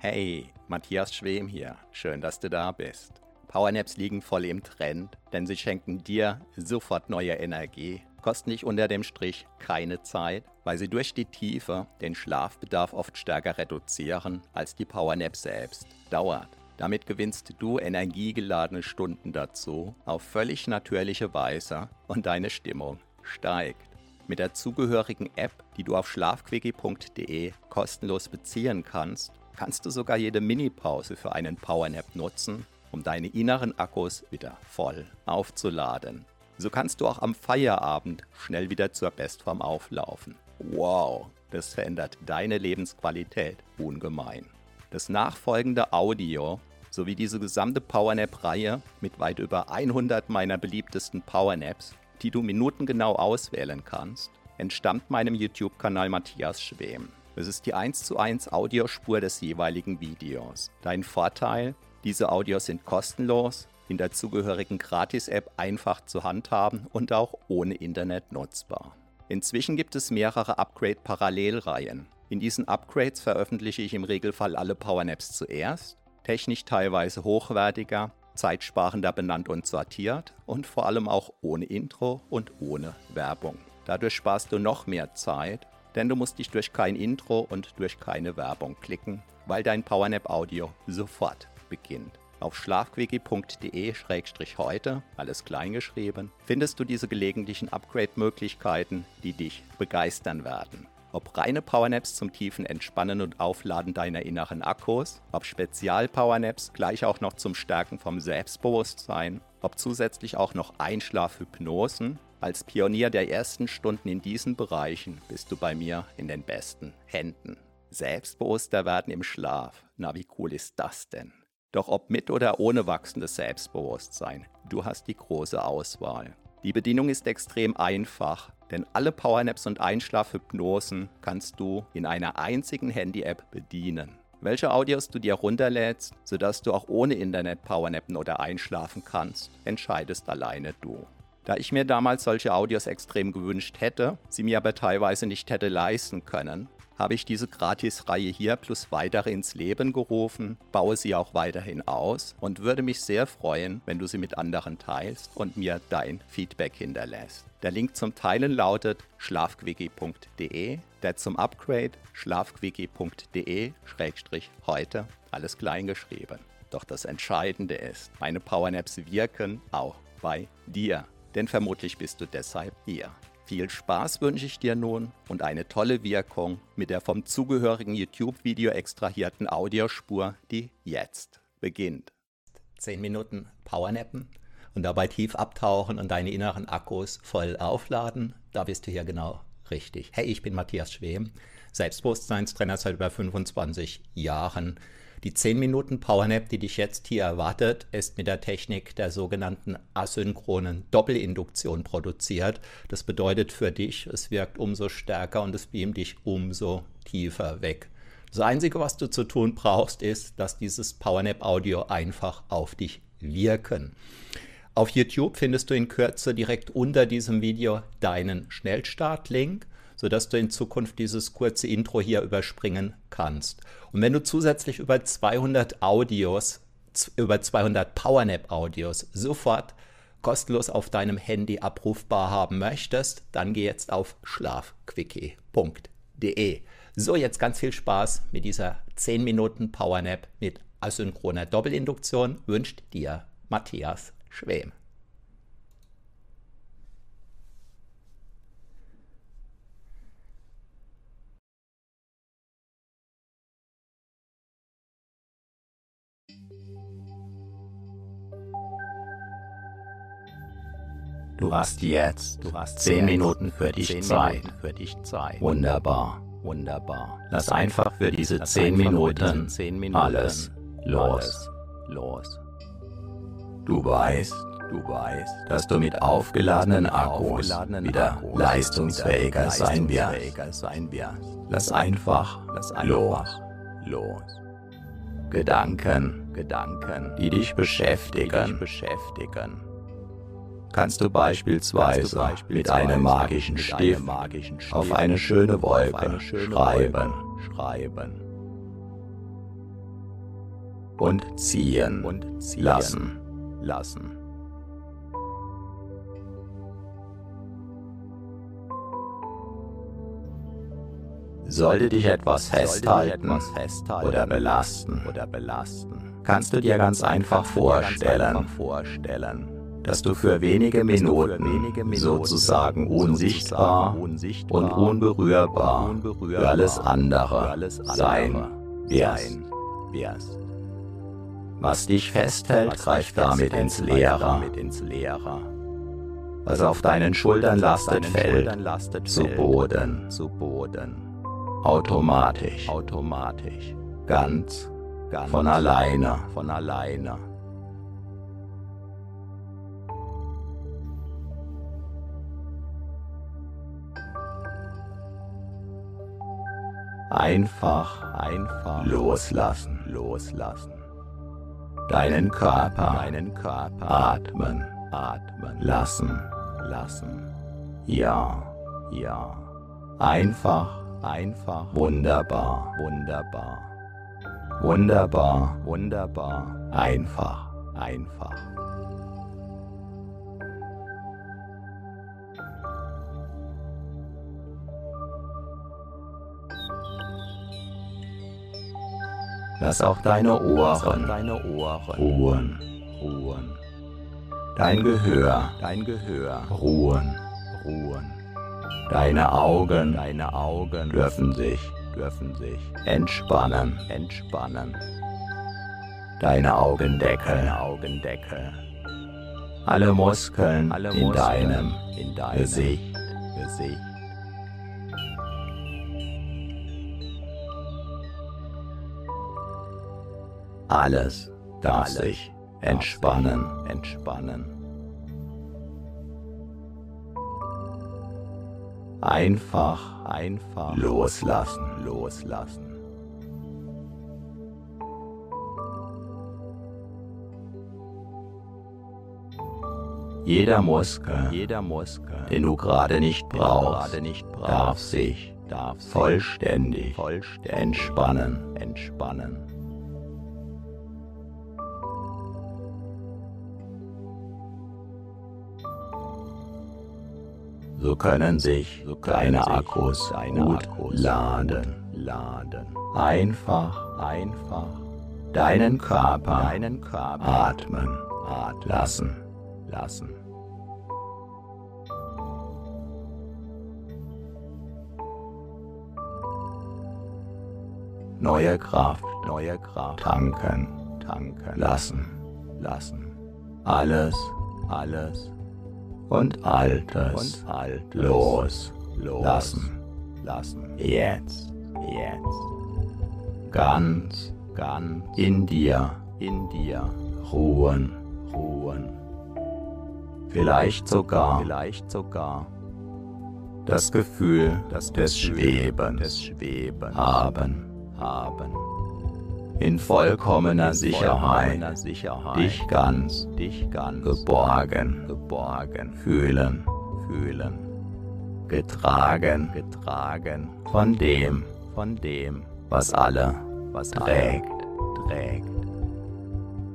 Hey, Matthias Schwem hier. Schön, dass du da bist. Powernaps liegen voll im Trend, denn sie schenken dir sofort neue Energie, kosten dich unter dem Strich keine Zeit, weil sie durch die Tiefe den Schlafbedarf oft stärker reduzieren als die Powernap selbst. Dauert. Damit gewinnst du energiegeladene Stunden dazu auf völlig natürliche Weise und deine Stimmung steigt. Mit der zugehörigen App, die du auf schlafquickie.de kostenlos beziehen kannst, kannst du sogar jede Minipause für einen Powernap nutzen, um deine inneren Akkus wieder voll aufzuladen. So kannst du auch am Feierabend schnell wieder zur Bestform auflaufen. Wow, das verändert deine Lebensqualität ungemein. Das nachfolgende Audio sowie diese gesamte Powernap-Reihe mit weit über 100 meiner beliebtesten Powernaps die du minutengenau auswählen kannst, entstammt meinem YouTube-Kanal Matthias Schwem. Es ist die 1 zu 1 Audiospur des jeweiligen Videos. Dein Vorteil, diese Audios sind kostenlos, in der zugehörigen Gratis-App einfach zu handhaben und auch ohne Internet nutzbar. Inzwischen gibt es mehrere Upgrade-Parallelreihen. In diesen Upgrades veröffentliche ich im Regelfall alle Powernaps zuerst, technisch teilweise hochwertiger, zeitsparender benannt und sortiert und vor allem auch ohne Intro und ohne Werbung. Dadurch sparst du noch mehr Zeit, denn du musst dich durch kein Intro und durch keine Werbung klicken, weil dein Powernap Audio sofort beginnt. Auf schlafquickie.de-heute, alles kleingeschrieben, findest du diese gelegentlichen Upgrade-Möglichkeiten, die dich begeistern werden. Ob reine Powernaps zum tiefen Entspannen und Aufladen deiner inneren Akkus, ob Spezial-Powernaps gleich auch noch zum Stärken vom Selbstbewusstsein, ob zusätzlich auch noch Einschlafhypnosen. Als Pionier der ersten Stunden in diesen Bereichen bist du bei mir in den besten Händen. Selbstbewusster werden im Schlaf. Na, wie cool ist das denn? Doch ob mit oder ohne wachsendes Selbstbewusstsein, du hast die große Auswahl. Die Bedienung ist extrem einfach, denn alle Powernaps und Einschlafhypnosen kannst du in einer einzigen Handy-App bedienen. Welche Audios du dir runterlädst, sodass du auch ohne Internet Powernappen oder einschlafen kannst, entscheidest alleine du. Da ich mir damals solche Audios extrem gewünscht hätte, sie mir aber teilweise nicht hätte leisten können, habe ich diese Gratis-Reihe hier plus weitere ins Leben gerufen, baue sie auch weiterhin aus und würde mich sehr freuen, wenn du sie mit anderen teilst und mir dein Feedback hinterlässt. Der Link zum Teilen lautet schlafquickie.de, der zum Upgrade schlafquickie.de-heute, alles klein geschrieben. Doch das Entscheidende ist, meine Powernaps wirken auch bei dir, denn vermutlich bist du deshalb hier. Viel Spaß wünsche ich dir nun und eine tolle Wirkung mit der vom zugehörigen YouTube-Video extrahierten Audiospur, die jetzt beginnt. 10 Minuten Powernappen und dabei tief abtauchen und deine inneren Akkus voll aufladen. Da bist du hier genau richtig. Hey, ich bin Matthias Schwem, Selbstbewusstseinstrainer seit über 25 Jahren. Die 10 Minuten Powernap, die dich jetzt hier erwartet, ist mit der Technik der sogenannten asynchronen Doppelinduktion produziert. Das bedeutet für dich, es wirkt umso stärker und es beamt dich umso tiefer weg. Das Einzige, was du zu tun brauchst, ist, dass dieses Powernap Audio einfach auf dich wirken. Auf YouTube findest du in Kürze direkt unter diesem Video deinen Schnellstart-Link sodass du in Zukunft dieses kurze Intro hier überspringen kannst. Und wenn du zusätzlich über 200 Audios, über 200 Powernap Audios sofort kostenlos auf deinem Handy abrufbar haben möchtest, dann geh jetzt auf schlafquickie.de. So, jetzt ganz viel Spaß mit dieser 10 Minuten Powernap mit asynchroner Doppelinduktion wünscht dir Matthias Schwem. Du hast jetzt du hast zehn Minuten für dich Zeit. Für dich Zeit. Wunderbar. Wunderbar. Lass einfach für diese zehn Minuten, Minuten alles los. los. Du weißt, Du weißt, dass du mit aufgeladenen Akkus wieder leistungsfähiger sein wirst. Lass einfach los. los. Gedanken, Gedanken, die dich die dich beschäftigen, beschäftigen, kannst du beispielsweise mit einem magischen Stift auf eine schöne Wolke schreiben. Und ziehen, und ziehen lassen. lassen. Sollte dich etwas festhalten, oder, belasten, kannst du dir ganz einfach vorstellen dass du für wenige Minuten sozusagen unsichtbar und unberührbar für alles andere sein wirst. Was dich festhält, greift damit ins Leere. Was auf deinen Schultern lastet, fällt zu Boden. Automatisch. Ganz von alleine. Einfach, einfach loslassen, loslassen. Deinen Körper, deinen Körper atmen, atmen lassen, lassen. Ja, ja. Einfach, einfach wunderbar, wunderbar. Wunderbar, wunderbar. Einfach, einfach. Lass auch deine Ohren, deine Ohren ruhen, ruhen. Dein Gehör, dein Gehör ruhen, ruhen. Deine Augen, deine Augen dürfen sich, dürfen sich entspannen, entspannen. Deine Augendeckel, Augendeckel. Alle Muskeln, Alle Muskeln in deinem, in deinem Gesicht, Gesicht Alles darf sich entspannen, entspannen. Einfach, einfach loslassen, loslassen. Jeder Muskel, jeder Muskel, den du gerade nicht brauchst, nicht brauchst darf sich darf vollständig, vollständig entspannen, entspannen. So können sich deine Akkus gut laden. laden. Einfach, einfach deinen Körper, deinen Körper atmen, atmen lassen, lassen. Neue Kraft, neue Kraft tanken, tanken lassen, lassen. Alles, alles und Altes, und Altes los, lassen, lassen. Jetzt, jetzt. Ganz, ganz in dir, in dir ruhen, ruhen. Vielleicht sogar, vielleicht sogar das Gefühl, das des Schwebens, des Schweben haben, haben in vollkommener Sicherheit, dich ganz, dich ganz geborgen, geborgen fühlen, fühlen, getragen, getragen von dem, von dem, was alle, was trägt, trägt.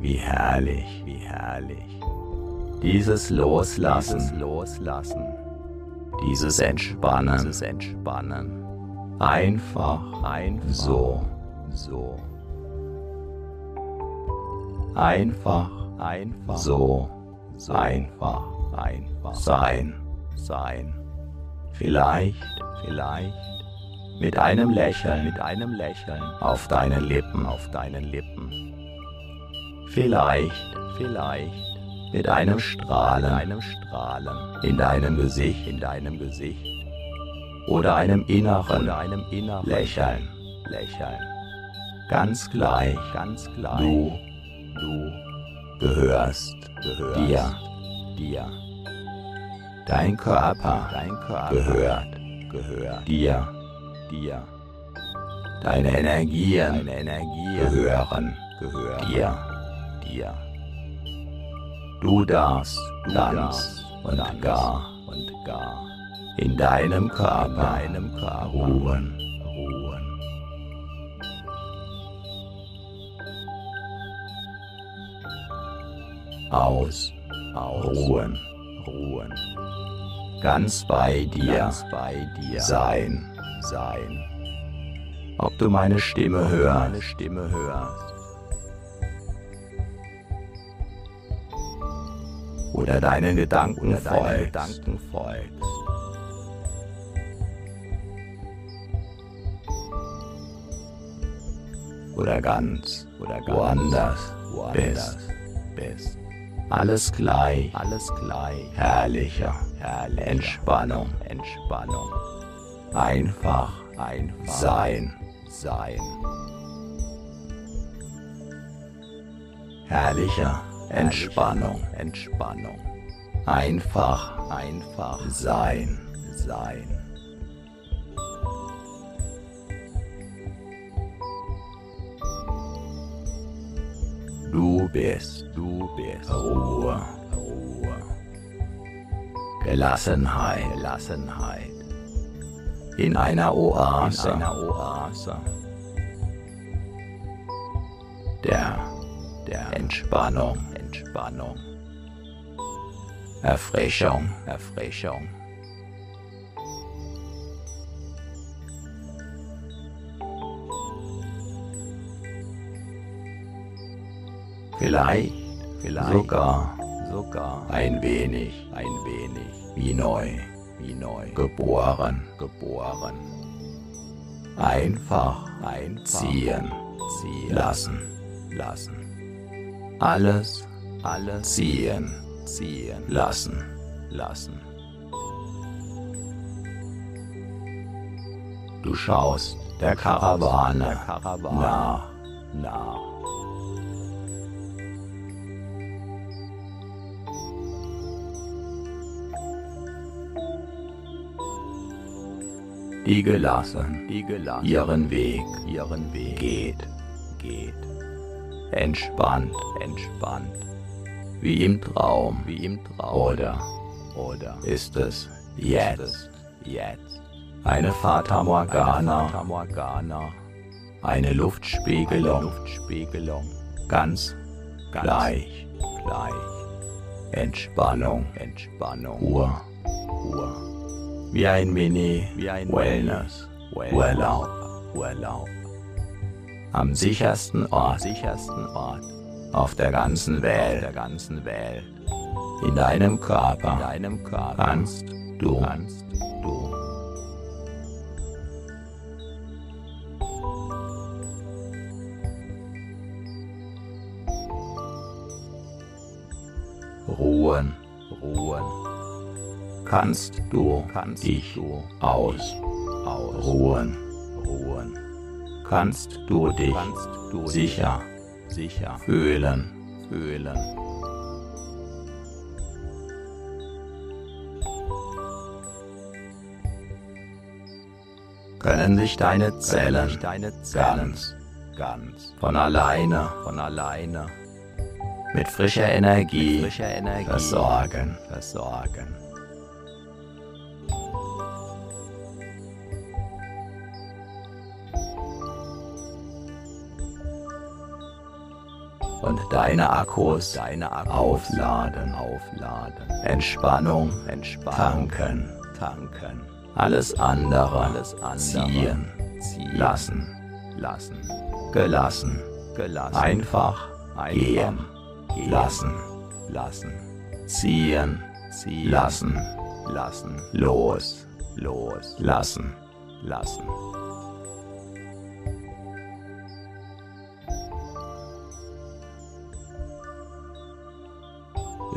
Wie herrlich, wie herrlich. Dieses Loslassen, dieses Loslassen, dieses Entspannen, dieses Entspannen. Einfach, einfach so, so. Einfach, einfach, so, so. Einfach, einfach. Sein, sein. Vielleicht, vielleicht. Mit einem Lächeln, mit einem Lächeln. Auf deinen Lippen, auf deinen Lippen. Vielleicht, vielleicht. Mit einem Strahlen, einem Strahlen. In deinem Gesicht, in deinem Gesicht. Oder einem inneren, oder einem inneren Lächeln, Lächeln. Ganz gleich, ganz gleich. Du Du gehörst, gehörst dir, dir. Dein Körper, dein Körper gehört, gehört dir, dir. Deine Energien, deine Energien gehören, gehören dir, dir. Du darfst du ganz und gar und gar in deinem Körper, in deinem Körper ruhen aus, ruhen, ruhen. Ganz bei dir, ganz bei dir sein, sein. Ob du meine Stimme hörst, meine Stimme hörst. Oder deinen Gedanken oder deine Gedanken folgst. Oder ganz, oder ganz woanders, woanders bist. bist. Alles gleich, alles gleich, herrlicher, herrlicher, Entspannung, Entspannung. Einfach, einfach sein, sein. Herrlicher. Entspannung, Entspannung. Einfach, einfach sein, sein. Du bist, du bist Ruhe, Ruhe. Gelassenheit, Gelassenheit. In einer Oase, in einer Oase. Der, der Entspannung, Entspannung. Erfrischung, Erfrischung. Vielleicht, vielleicht sogar, sogar ein wenig, ein wenig. Wie neu, wie neu. Geboren, geboren. Einfach einziehen, ziehen. lassen, lassen. Alles, alles ziehen, ziehen. Lassen, lassen. Du schaust der Karawane, nach, nach. Die gelassen, die gelassen ihren Weg, ihren Weg geht, geht. Entspannt, entspannt. Wie im Traum, wie im Traum. Oder, oder ist es jetzt, ist es jetzt. Eine Fata Morgana, eine, Fata Morgana. eine Luftspiegelung, eine Luftspiegelung. Ganz, ganz gleich, gleich. Entspannung, Entspannung, Ruhe, Ruhe wie ein Mini wie ein Wellness. Urlaub Urlaub am sichersten Ort. Sichersten Ort. Auf der ganzen Welt. der ganzen Welt. In deinem Körper. In deinem Körper. Kannst du. Kannst du. Ruhen. Ruhen kannst du kannst dich du aus, ausruhen. Ruhen. Kannst du dich kannst du sicher, sicher fühlen, fühlen. Können sich deine Zellen, deine Zellen ganz, ganz von alleine, von alleine mit frischer Energie, mit frischer Energie versorgen, versorgen. Und deine Akkus, deine Akkus aufladen, aufladen. Entspannung, Entspannung, tanken, tanken. Alles andere, alles andere ziehen, ziehen, lassen, lassen. Gelassen, gelassen. Einfach, einfach gehen, gehen, lassen, lassen. Ziehen, ziehen, lassen, lassen. Los, los, lassen, lassen.